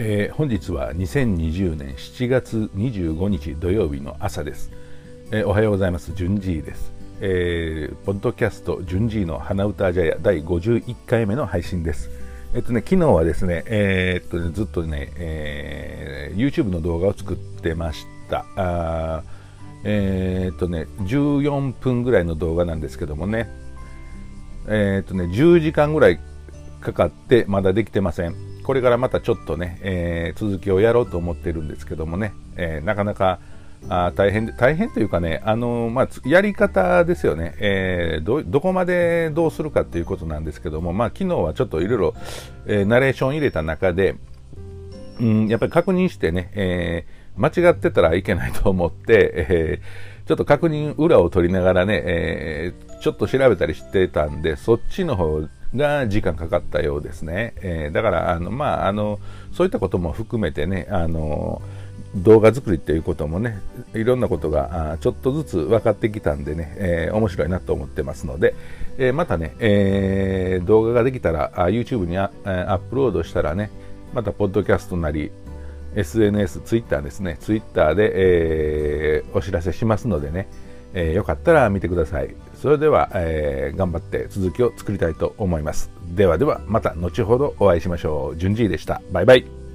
えー、本日は2020年7月25日土曜日の朝です、えー、おはようございます。順次です、えー、ポッドキャスト順次の花歌じゃや第51回目の配信です。えっとね昨日はですねえー、っとねずっとね、えー、YouTube の動画を作ってました。あえー、っとね14分ぐらいの動画なんですけどもね。えー、っとね10時間ぐらいかかってまだできてません。これからまたちょっとね、えー、続きをやろうと思ってるんですけどもね、えー、なかなかあ大変大変というかね、あのまあ、やり方ですよね、えー、どこまでどうするかということなんですけども、まあ、昨日はちょっといろいろナレーション入れた中で、うん、やっぱり確認してね、えー、間違ってたらいけないと思って、えー、ちょっと確認裏を取りながらね、えー、ちょっと調べたりしてたんで、そっちの方が時間かかったようですね。えー、だからあの、まあ、あのそういったことも含めてねあの動画作りっていうこともねいろんなことがちょっとずつ分かってきたんでね、えー、面白いなと思ってますので、えー、またね、えー、動画ができたら YouTube にアップロードしたらねまたポッドキャストなり SNS、ツイッターですね、ツイッターで、えー、お知らせしますのでね、えー、よかったら見てください。それでは、えー、頑張って続きを作りたいと思います。ではではまた後ほどお会いしましょう。順次でした。バイバイ。